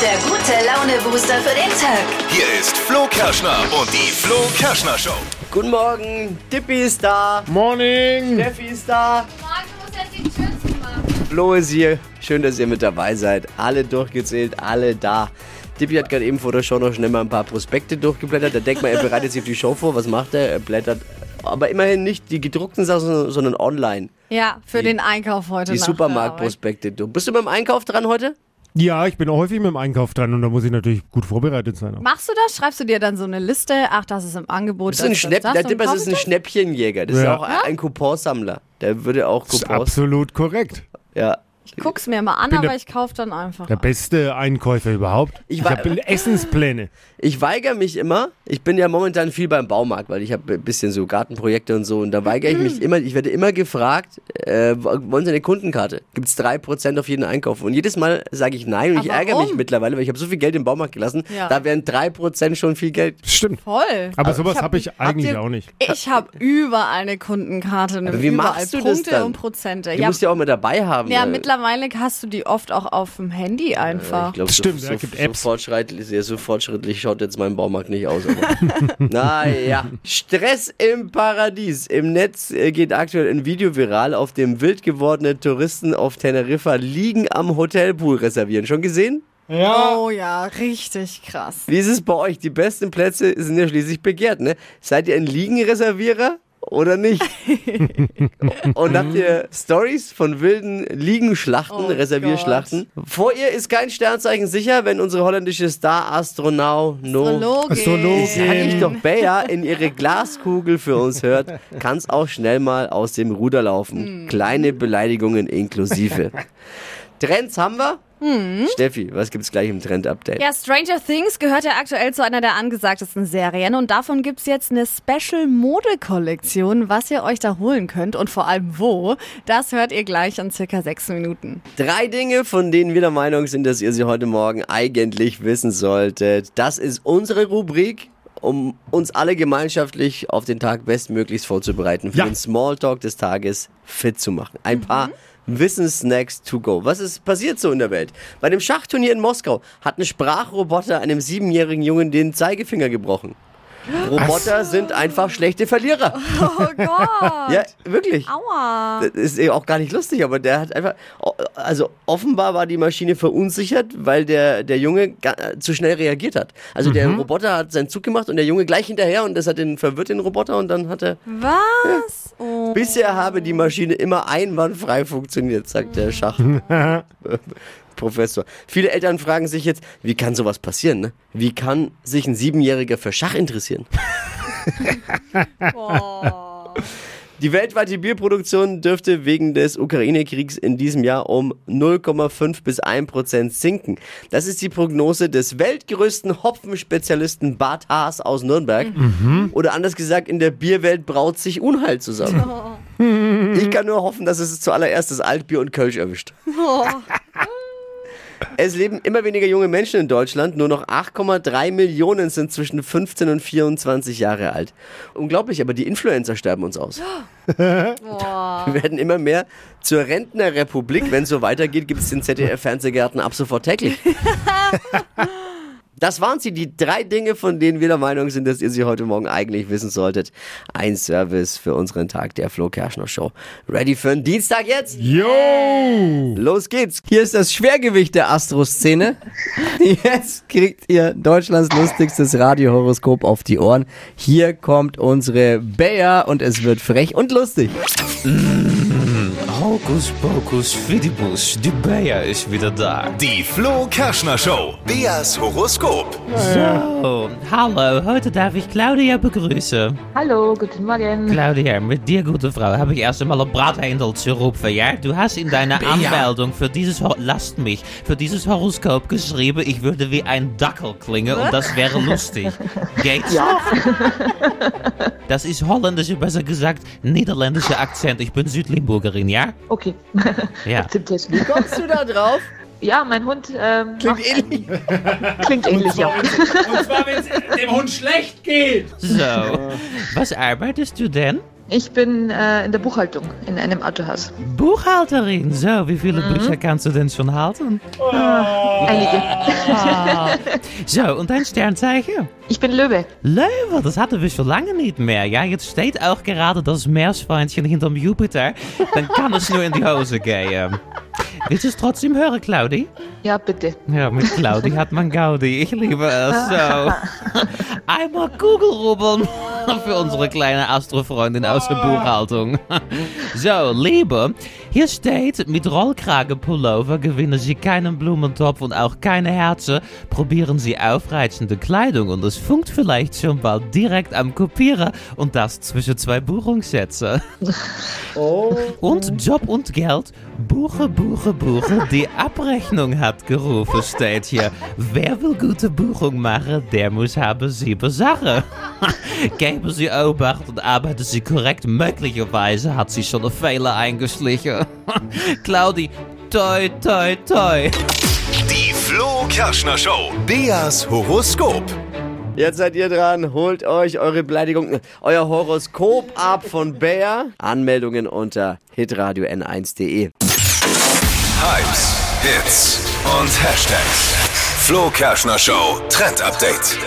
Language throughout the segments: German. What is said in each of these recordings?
der gute Laune-Booster für den Tag. Hier ist Flo Kerschner und die Flo Kerschner Show. Guten Morgen, Dippi ist da, Morning! Steffi ist da, Morgen muss jetzt die Tür zumachen. Flo ist hier. Schön, dass ihr mit dabei seid. Alle durchgezählt, alle da. Dippi hat gerade eben vor der Show noch schnell mal ein paar Prospekte durchgeblättert. Da denkt man, er bereitet sich auf die Show vor. Was macht er? Er blättert. Aber immerhin nicht die gedruckten Sachen, sondern online. Ja, für den Einkauf heute Die nach der Supermarktprospekte. Du bist du beim Einkauf dran heute? Ja, ich bin auch häufig mit dem Einkauf dran und da muss ich natürlich gut vorbereitet sein. Arbeit. Machst du das? Schreibst du dir dann so eine Liste? Ach, das ist im Angebot. Das ist ein, Schnäpp, das, kauf ist ein das? Schnäppchenjäger. Das ist Ja. auch ein Couponsammler. Der würde auch Das ist Coupons. absolut korrekt. Ja. Ich guck's mir mal an, bin aber der- ich kauf dann einfach. Der beste Einkäufer überhaupt. Ich Ich, habe Essenspläne. Ich weigere mich immer. Ich bin ja momentan viel beim Baumarkt, weil ich habe ein bisschen so Gartenprojekte und so. Und da weigere ich Mhm. mich immer. Ich werde immer gefragt, äh, wollen Sie eine Kundenkarte? Gibt es 3% auf jeden Einkauf? Und jedes Mal sage ich nein. Und ich Aber ärgere mich mittlerweile, weil ich habe so viel Geld im Baumarkt gelassen. Ja. Da wären 3% schon viel Geld. Stimmt. Voll. Aber sowas hab- habe ich eigentlich ihr- auch nicht. Ich habe überall eine Kundenkarte, Aber wie machst du das Punkte dann? und Prozente. Du Ja, musst ja auch mit dabei haben. ja, äh, mittlerweile hast du die oft auch auf dem Handy einfach. Ich glaube, so, Stimmt, so, ja, gibt so, Apps. fortschrittlich, ja, so fortschrittlich schaut jetzt mein Baumarkt nicht aus. Aber. naja. Stress im Paradies. Im Netz äh, geht aktuell ein Video viral, auf dem wild gewordene Touristen auf Teneriffa liegen am Hotelpool reservieren. Schon gesehen? Oh ja, richtig krass. Wie ist es bei euch? Die besten Plätze sind ja schließlich begehrt, ne? Seid ihr ein Liegenreservierer oder nicht? Und habt ihr Stories von wilden Liegenschlachten, Oh Reservierschlachten? Vor ihr ist kein Sternzeichen sicher, wenn unsere holländische Star-Astronaut No Astrologin. Sag ich doch, Bayer in ihre Glaskugel für uns hört, kann es auch schnell mal aus dem Ruder laufen. Kleine Beleidigungen inklusive. Trends haben wir? Steffi, was gibt's gleich im Trend-Update? Ja, Stranger Things gehört ja aktuell zu einer der angesagtesten Serien und davon gibt's jetzt eine Special-Mode-Kollektion, was ihr euch da holen könnt und vor allem wo, das hört ihr gleich in circa sechs Minuten. Drei Dinge, von denen wir der Meinung sind, dass ihr sie heute Morgen eigentlich wissen solltet. Das ist unsere Rubrik, um uns alle gemeinschaftlich auf den Tag bestmöglichst vorzubereiten, für Ja. den Smalltalk des Tages fit zu machen. Ein paar Wissenssnacks to go. Was ist passiert so in der Welt? Bei dem Schachturnier in Moskau hat ein Sprachroboter einem siebenjährigen Jungen den Zeigefinger gebrochen. Roboter sind einfach schlechte Verlierer. Oh Gott! Ja, wirklich. Aua! Das ist auch gar nicht lustig, aber der hat einfach, also offenbar war die Maschine verunsichert, weil der, der Junge zu schnell reagiert hat. Also der Roboter hat seinen Zug gemacht und der Junge gleich hinterher und das hat den verwirrt, den Roboter, und dann hat er, Was? Oh. bisher habe die Maschine immer einwandfrei funktioniert, sagt der Schachprofessor. Viele Eltern fragen sich jetzt, wie kann sowas passieren, ne? Wie kann sich ein Siebenjähriger für Schach interessieren? Oh. Die weltweite Bierproduktion dürfte wegen des Ukraine-Kriegs in diesem Jahr um 0,5 bis 1 Prozent sinken. Das ist die Prognose des weltgrößten Hopfenspezialisten Bart Haas aus Nürnberg. Oder anders gesagt, in der Bierwelt braut sich Unheil zusammen. Ich kann nur hoffen, dass es zuallererst das Altbier und Kölsch erwischt. Es leben immer weniger junge Menschen in Deutschland. Nur noch 8,3 Millionen sind zwischen 15 und 24 Jahre alt. Unglaublich, aber die Influencer sterben uns aus. Wir werden immer mehr zur Rentnerrepublik. Wenn es so weitergeht, gibt es den ZDF-Fernsehgarten ab sofort täglich. Das waren sie, die drei Dinge, von denen wir der Meinung sind, dass ihr sie heute Morgen eigentlich wissen solltet. Ein Service für unseren Tag der Flo Kerschner Show. Ready für einen Dienstag jetzt? Yo! Los geht's. Hier ist das Schwergewicht der Astro-Szene. Jetzt kriegt ihr Deutschlands lustigstes Radiohoroskop auf die Ohren. Hier kommt unsere Bea und es wird frech und lustig. Hokus pokus fidibus, die Bea ist wieder da. Die Flo Kerschner Show. Beas Horoskop. So, hallo, heute darf ich Claudia begrüßen. Hallo, guten Morgen. Claudia, mit dir, gute Frau, habe ich erst einmal ein Brathändel zu rufen, ja? Du hast in deiner Anmeldung für dieses, Ho lasst mich, für dieses Horoskop geschrieben, ich würde wie ein Dackel klingen und das wäre lustig. Geht's? Ja. Das ist holländische, besser gesagt, niederländischer Akzent. Ich bin Südlimburgerin, ja? Okay. Ja. Wie kommst du da drauf? Ja, mein Hund ähm, Klingt ähnlich. klingt ähnlich, ja. Und zwar, wenn es dem Hund schlecht geht. So, was arbeitest du denn? Ich bin äh, in der Buchhaltung in einem Autohaus. Buchhalterin, so, wie viele Bücher kannst du denn schon halten? Einige. Ah. So, und dein Sternzeichen? Ich bin Löwe. Löwe, das hatten wir schon lange nicht mehr. Ja, jetzt steht auch gerade das Meerschweinchen hinterm Jupiter. Dann kann es nur in die Hose gehen. Willst du es trotzdem hören, Claudi? Ja, bitte. Ja, mit Claudi hat man Gaudi. Ich liebe es so. Einmal Kugelrubbeln für unsere kleine Astrofreundin aus der Buchhaltung. So, Liebe, hier steht, mit Rollkragenpullover gewinnen Sie keinen Blumentopf und auch keine Herzen. Probieren Sie aufreizende Kleidung und es funkt vielleicht schon bald direkt am Kopieren und das zwischen zwei Buchungssätze. Und Job und Geld. Buche, buche, buche. Die Abrechnung hat gerufen, steht hier. Wer will gute Buchung machen, der muss haben sieben Sachen. Geben Sie Obacht und arbeiten Sie korrekt. Möglicherweise hat sie schon einen Fehler eingeschlichen. Claudi, toi, toi, toi. Die Flo Kerschner Show. Beas Horoskop. Jetzt seid ihr dran, holt euch eure Beleidigung, euer Horoskop ab von Bayer. Anmeldungen unter hitradio n1.de. Hypes, Hits und Hashtags. Flo Kerschner Show Trend Update.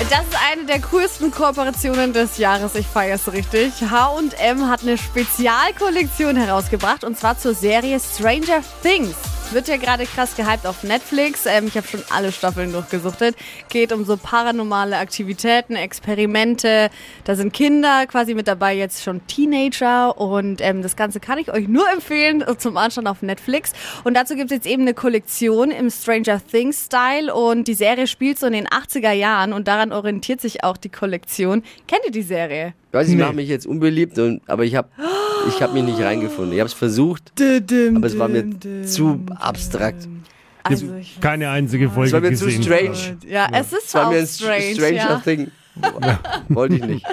Das ist eine der coolsten Kooperationen des Jahres. Ich feiere es richtig. H&M hat eine Spezialkollektion herausgebracht und zwar zur Serie Stranger Things. Wird ja gerade krass gehypt auf Netflix. Ähm, ich habe schon alle Staffeln durchgesuchtet. Geht um so paranormale Aktivitäten, Experimente. Da sind Kinder quasi mit dabei, jetzt schon Teenager. Und ähm, das Ganze kann ich euch nur empfehlen äh, zum Anschauen auf Netflix. Und dazu gibt es jetzt eben eine Kollektion im Stranger Things Style. Und die Serie spielt so in den 80er Jahren und daran orientiert sich auch die Kollektion. Kennt ihr die Serie? Ich weiß, ich Nee. mache mich jetzt unbeliebt, und, aber ich habe ich hab mich nicht reingefunden. Ich habe es versucht, aber es war mir zu abstrakt. Also ich Keine einzige Folge Es war mir zu strange. Ja, es ist Es war auch mir ein strange, Stranger ja. Thing. Wollte ich nicht.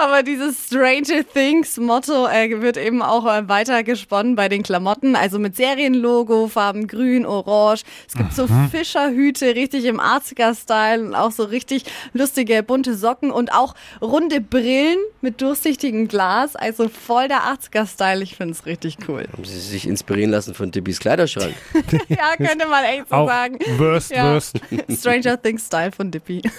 Aber dieses Stranger Things Motto äh, wird eben auch äh, weiter gesponnen bei den Klamotten. Also mit Serienlogo, Farben grün, orange. Es gibt so Fischerhüte, richtig im 80er-Style und auch so richtig lustige bunte Socken und auch runde Brillen mit durchsichtigem Glas. Also voll der 80er-Style. Ich finde es richtig cool. Haben Sie sich inspirieren lassen von Tippis Kleiderschrank? ja, könnte man echt so Auch sagen. worst, Ja. worst. Stranger Things Style von Dippy.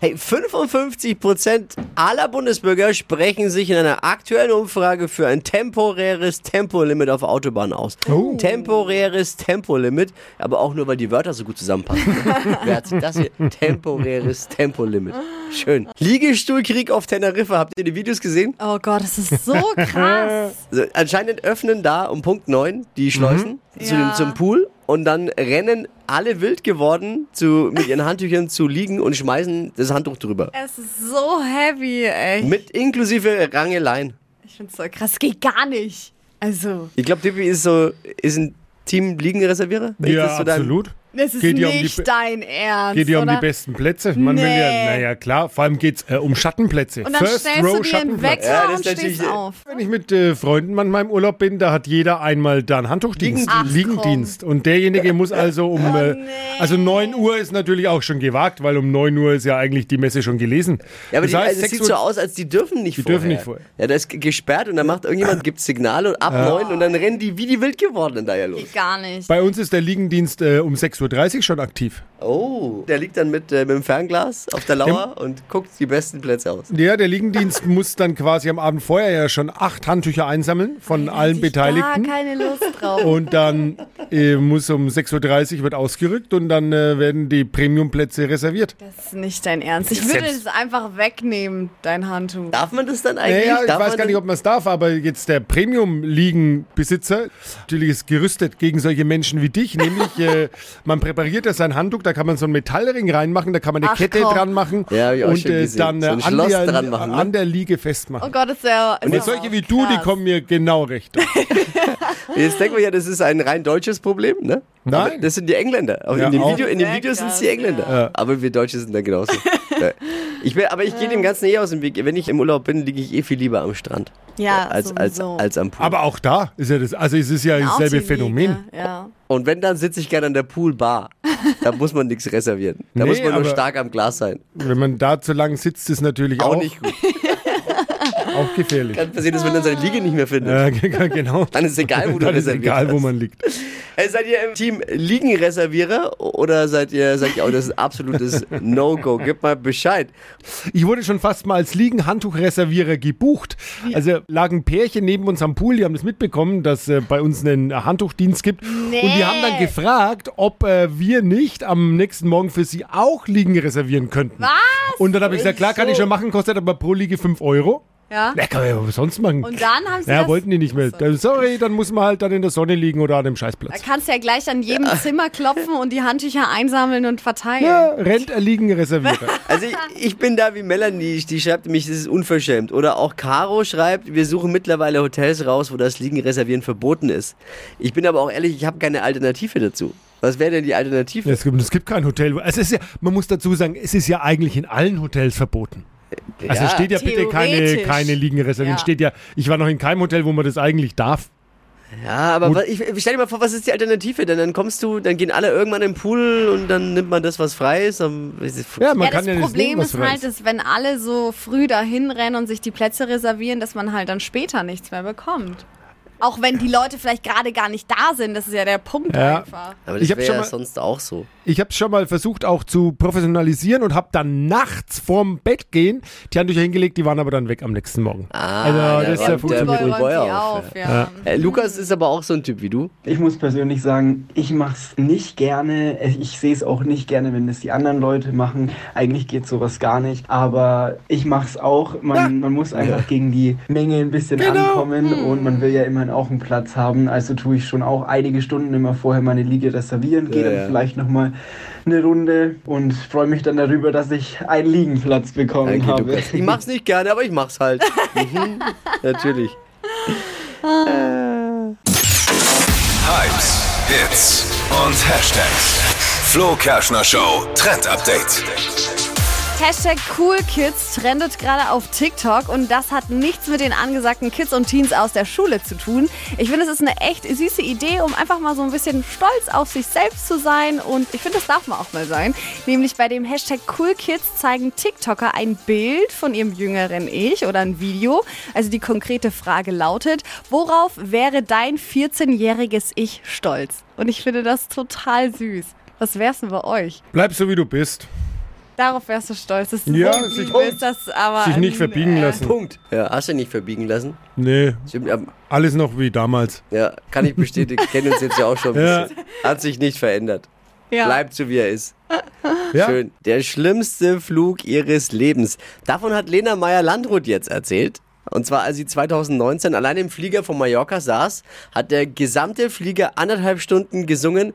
Hey, 55% aller Bundesbürger sprechen sich in einer aktuellen Umfrage für ein temporäres Tempolimit auf Autobahnen aus. Oh. Temporäres Tempolimit, aber auch nur, weil die Wörter so gut zusammenpassen. Wer hat sich das hier? Temporäres Tempolimit. Schön. Liegestuhlkrieg auf Teneriffa. Habt ihr die Videos gesehen? Oh Gott, das ist so krass. Also, anscheinend öffnen da um Punkt 9 die Schleusen zu Ja. dem, zum Pool und dann rennen alle wild geworden, zu, mit ihren Handtüchern zu liegen und schmeißen das Handtuch drüber. Es ist so heavy, ey. Mit inklusive Rangeleien. Ich find's so krass. Geht gar nicht. Also, Ich glaube, Tippi ist so, ist ein Team-Liegenreservierer. wenn ich Ja, absolut. Das ist Geht ja um die nicht Be- dein Ernst. Geht ja um die besten Plätze. Man will ja, Nee. naja, klar, vor allem geht es äh, um Schattenplätze. Und dann First stellst Row du dir einen Schattenplatz. Wecker Ja, das und stehst auf. Wenn ich mit äh, Freunden manchmal im Urlaub bin, da hat jeder einmal da einen Handtuchdienst, Ach, Liegendienst. Und derjenige muss also um, Oh, äh, also 9 Uhr ist natürlich auch schon gewagt, weil um 9 Uhr ist ja eigentlich die Messe schon gelesen. Ja, aber das die, heißt, also es 6 sieht so aus, als die dürfen nicht Die vorher. dürfen nicht vorher. Ja, da ist gesperrt und dann macht irgendjemand, gibt Signale und ab neun und dann rennen die wie die wild gewordenen da ja los. Geht gar nicht. bei uns ist der Liegendienst äh, um 6.30 Uhr schon aktiv. Oh, der liegt dann mit, äh, mit dem Fernglas auf der Lauer und guckt die besten Plätze aus. Ja, der Liegendienst muss dann quasi am Abend vorher ja schon acht Handtücher einsammeln von allen Beteiligten. Gar keine Lust drauf. Und dann äh, muss um 6.30 Uhr wird ausgerückt und dann äh, werden die Premiumplätze reserviert. das ist nicht dein Ernst. Ich würde es einfach wegnehmen, dein Handtuch. Darf man das dann eigentlich? Naja, ich Darf weiß man gar nicht, ob man es darf, aber jetzt der Premium-Liegenbesitzer natürlich ist gerüstet gegen solche Menschen wie dich. Nämlich, äh, man präpariert ja sein Handtuch, da kann man so einen Metallring reinmachen, da kann man eine Ach, Kette komm. dran machen Ja, ich und äh, dann So äh, an, der, dran machen, ne? an der Liege festmachen. Oh Gott, ist ja. und jetzt solche wie du, die kommen mir genau recht. Jetzt denken wir ja, das ist ein rein deutsches Problem, ne? Nein. Aber das sind die Engländer. Ja, in, den auch. Video, in Videos sind es die Engländer. ja. Aber wir Deutsche sind da genauso. ich will, aber ich gehe dem Ganzen eh aus dem Weg. Wenn ich im Urlaub bin, liege ich eh viel lieber am Strand. Ja, als, als, als am Pool. Aber auch da ist ja das, also es ist ja dasselbe Phänomen. Ja. Und wenn, dann sitze ich gerne an der Poolbar. Da muss man nichts reservieren. Da Nee, muss man nur stark am Glas sein. Wenn man da zu lang sitzt, ist natürlich auch, Auch nicht gut. Auch gefährlich. Kann passieren, dass man dann seine Liege nicht mehr findet. Ja, ge- genau. Dann ist egal, wo du Dann ist egal, wo man liegt. Hey, seid ihr im Team Liegenreservierer oder seid ihr, sagt ihr, oh, das ist ein absolutes No-Go? Gib mal Bescheid. Ich wurde schon fast mal als Liegenhandtuchreservierer gebucht. Also lagen Pärchen neben uns am Pool, die haben das mitbekommen, dass äh, bei uns einen Handtuchdienst gibt. Und die haben dann gefragt, ob äh, wir nicht am nächsten Morgen für sie auch Liegen reservieren könnten. Was? Und dann habe ich gesagt, klar, kann ich schon machen, kostet aber pro Liege 5 Euro. Ja. Ja, kann man ja was sonst machen. Und dann haben sie ja, das- wollten die nicht mehr. Dann, Sorry, dann muss man halt dann in der Sonne liegen oder an dem Da Scheißplatz. kannst du ja gleich an jedem Zimmer klopfen und die Handtücher einsammeln und verteilen. Ja, rennt er Liegenreservierer. Also ich, ich bin da wie Melanie, die schreibt mich, das ist unverschämt. Oder auch Caro schreibt, wir suchen mittlerweile Hotels raus, wo das Liegenreservieren verboten ist. Ich bin aber auch ehrlich, ich habe keine Alternative dazu. Was wäre denn die Alternative? Es gibt, es gibt kein Hotel. Es ist ja, man muss dazu sagen, es ist ja eigentlich in allen Hotels verboten. Also Ja. steht ja bitte keine, keine Liegen reservieren. Ja. Steht ja, ich war noch in keinem Hotel, wo man das eigentlich darf. Ja, aber was, ich, ich stell dir mal vor, was ist die Alternative? Denn dann kommst du, dann gehen alle irgendwann im Pool und dann nimmt man das, was frei ist. Dann, Ja, man ja, kann das ja Problem nicht nehmen, was ist halt, dass wenn alle so früh dahin rennen und sich die Plätze reservieren, dass man halt dann später nichts mehr bekommt. Auch wenn die Leute vielleicht gerade gar nicht da sind, das ist ja der Punkt Ja. einfach. aber das wäre schon ja mal- sonst auch so. Ich habe es schon mal versucht auch zu professionalisieren und habe dann nachts vorm Bett gehen die Handtücher hingelegt, die waren aber dann weg am nächsten Morgen. Ah, also das ist ja der funktioniert die auf, auf, ja. Äh, Lukas ist aber auch so ein Typ wie du. Ich muss persönlich sagen, ich mache es nicht gerne. Ich sehe es auch nicht gerne, wenn das die anderen Leute machen. Eigentlich geht sowas gar nicht. Aber ich mache es auch. Man, man muss einfach gegen die Menge ein bisschen ankommen und man will ja immerhin auch einen Platz haben. Also tue ich schon auch einige Stunden immer vorher meine Liege reservieren, gehe Ja, dann ja. vielleicht nochmal eine Runde und freue mich dann darüber, dass ich einen Liegenplatz bekommen Danke, habe. Lukas. Ich mach's nicht gerne, aber ich mach's halt. mhm, natürlich. Hypes, Hits und Hashtags. Flo Kerschner Show Trend Update. Hashtag CoolKids trendet gerade auf TikTok und das hat nichts mit den angesagten Kids und Teens aus der Schule zu tun. Ich finde, es ist eine echt süße Idee, um einfach mal so ein bisschen stolz auf sich selbst zu sein und ich finde, das darf man auch mal sein. Nämlich bei dem Hashtag CoolKids zeigen TikToker ein Bild von ihrem jüngeren Ich oder ein Video. Also die konkrete Frage lautet, worauf wäre dein 14-jähriges Ich stolz? Und ich finde das total süß. Was wär's denn bei euch? Bleib so wie du bist. Darauf wärst du stolz, dass du Ja, so sich- dass aber Sich nicht verbiegen äh, lassen. Punkt. Ja, hast du nicht verbiegen lassen? Nee, Stimmt, ja, alles noch wie damals. ja, kann ich bestätigen. Kennen uns jetzt ja auch schon ein Ja. bisschen. Hat sich nicht verändert. Ja. Bleibt so, wie er ist. Ja? Schön. Der schlimmste Flug ihres Lebens. Davon hat Lena Meyer-Landrut jetzt erzählt. Und zwar, als sie 2019 allein im Flieger von Mallorca saß, hat der gesamte Flieger anderthalb Stunden gesungen.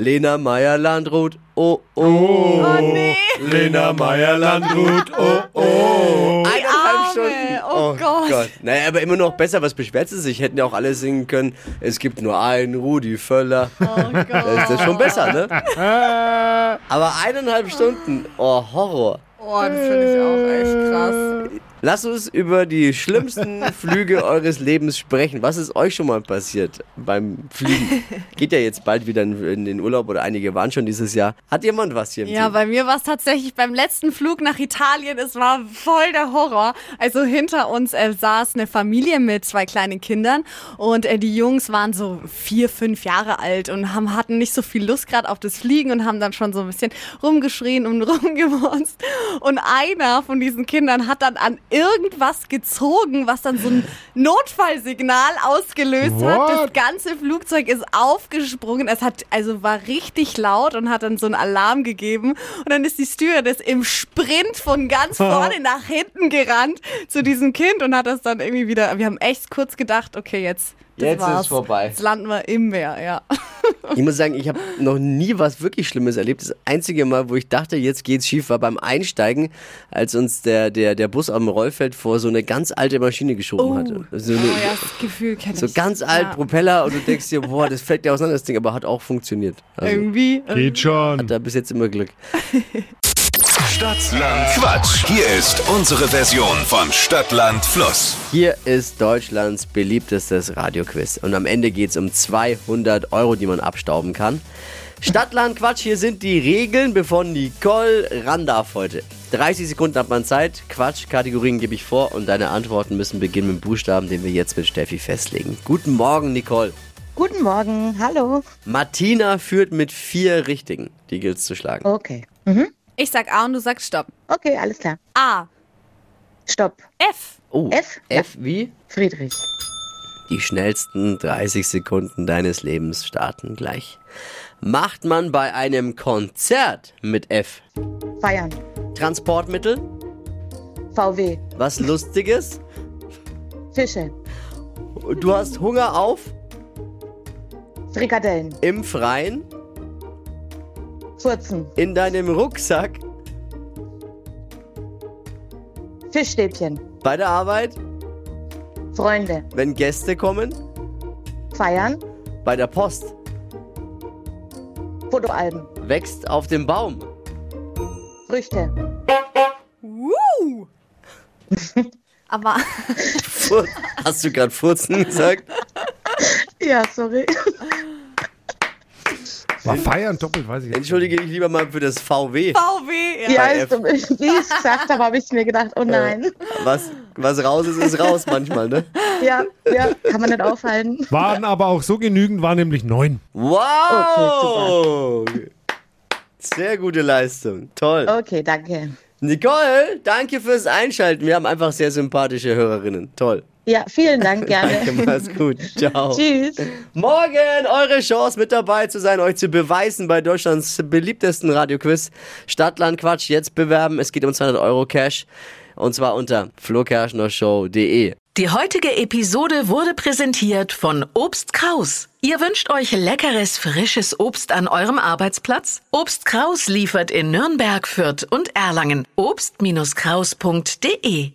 Lena Meyer-Landrut, oh, oh. Oh nee, Lena Meyer-Landrut, oh, oh. Eineinhalb Arme. Stunden. Oh Gott. Naja, aber immer noch besser. Was beschwert sie sich? Hätten ja auch alle singen können. Es gibt nur einen Rudi Völler. oh Gott. Da ist das schon besser, ne? Aber eineinhalb Stunden. Oh, Horror. Oh, das finde ich auch echt krass. Lass uns über die schlimmsten Flüge eures Lebens sprechen. Was ist euch schon mal passiert beim Fliegen? Geht ja jetzt bald wieder in, den Urlaub oder einige waren schon dieses Jahr. Hat jemand was hier im Ja, Team? bei mir war es tatsächlich beim letzten Flug nach Italien, es war voll der Horror. Also hinter uns äh, saß eine Familie mit zwei kleinen Kindern und äh, die Jungs waren so vier, fünf Jahre alt und haben, hatten nicht so viel Lust gerade auf das Fliegen und haben dann schon so ein bisschen rumgeschrien und rumgemonst. Und einer von diesen Kindern hat dann an irgendwas gezogen, was dann so ein Notfallsignal ausgelöst hat. What? Das ganze Flugzeug ist aufgesprungen. Es hat, also war richtig laut und hat dann so einen Alarm gegeben. Und dann ist die Stewardess im Sprint von ganz vorne nach hinten gerannt zu diesem Kind und hat das dann irgendwie wieder, wir haben echt kurz gedacht, okay, jetzt, das Jetzt ist war's. vorbei. Jetzt landen wir im Meer, ja. Ich muss sagen, ich habe noch nie was wirklich Schlimmes erlebt. Das einzige Mal, wo ich dachte, jetzt geht's schief, war beim Einsteigen, als uns der, der, der Bus am Rollfeld vor so eine ganz alte Maschine geschoben hatte. So, eine, Oh ja, das Gefühl kenne so ich. ganz alt Ja. Propeller und du denkst dir, boah, das fällt dir auseinander, das Ding, aber hat auch funktioniert. Also, Irgendwie. Geht schon. hat da bis jetzt immer Glück. Stadtland Quatsch. Hier ist unsere Version von Stadtland Fluss. Hier ist Deutschlands beliebtestes Radioquiz. Und am Ende geht's um 200 Euro, die man abstauben kann. Stadtland Quatsch, hier sind die Regeln, bevor Nicole ran darf heute. 30 Sekunden hat man Zeit. Quatsch, Kategorien gebe ich vor und deine Antworten müssen beginnen mit dem Buchstaben, den wir jetzt mit Steffi festlegen. Guten Morgen, Nicole. Guten Morgen, hallo. Martina führt mit vier Richtigen. Die gilt's zu schlagen. Okay. Mhm. Ich sag A und du sagst Stopp. Okay, alles klar. A. Stopp. F. Oh, F? F wie? Friedrich. Die schnellsten 30 Sekunden deines Lebens starten gleich. Macht man bei einem Konzert mit F? Feiern. Transportmittel? VW. Was Lustiges? Fische. Du hast Hunger auf? Frikadellen. Im Freien? Furzen. In deinem Rucksack? Fischstäbchen. Bei der Arbeit? Freunde. Wenn Gäste kommen? Feiern. Bei der Post? Fotoalben. Wächst auf dem Baum? Früchte. Woo. Aber Hast du gerade Furzen gesagt? Ja, sorry. War feiern doppelt, weiß ich. Entschuldige dich lieber mal für das VW. VW. Ja. Ja, ist, wie ich es gesagt habe, habe ich mir gedacht, oh nein. Was, was raus ist, ist raus manchmal, ne? Ja, ja, kann man nicht aufhalten. Waren aber auch so genügend, waren nämlich neun. Wow! Sehr gute Leistung. Toll. Okay, danke. Nicole, danke fürs Einschalten. Wir haben einfach sehr sympathische Hörerinnen. Toll. Ja, vielen Dank, gerne. Danke, mach's gut. Ciao. Tschüss. Morgen eure Chance mit dabei zu sein, euch zu beweisen bei Deutschlands beliebtesten Radioquiz. Stadtland Quatsch, jetzt bewerben. Es geht um 200 Euro Cash. Und zwar unter flokerschnershow.de. Die heutige Episode wurde präsentiert von Obst Kraus. Ihr wünscht euch leckeres, frisches Obst an eurem Arbeitsplatz? Obst Kraus liefert in Nürnberg, Fürth und Erlangen. Obst-Kraus.de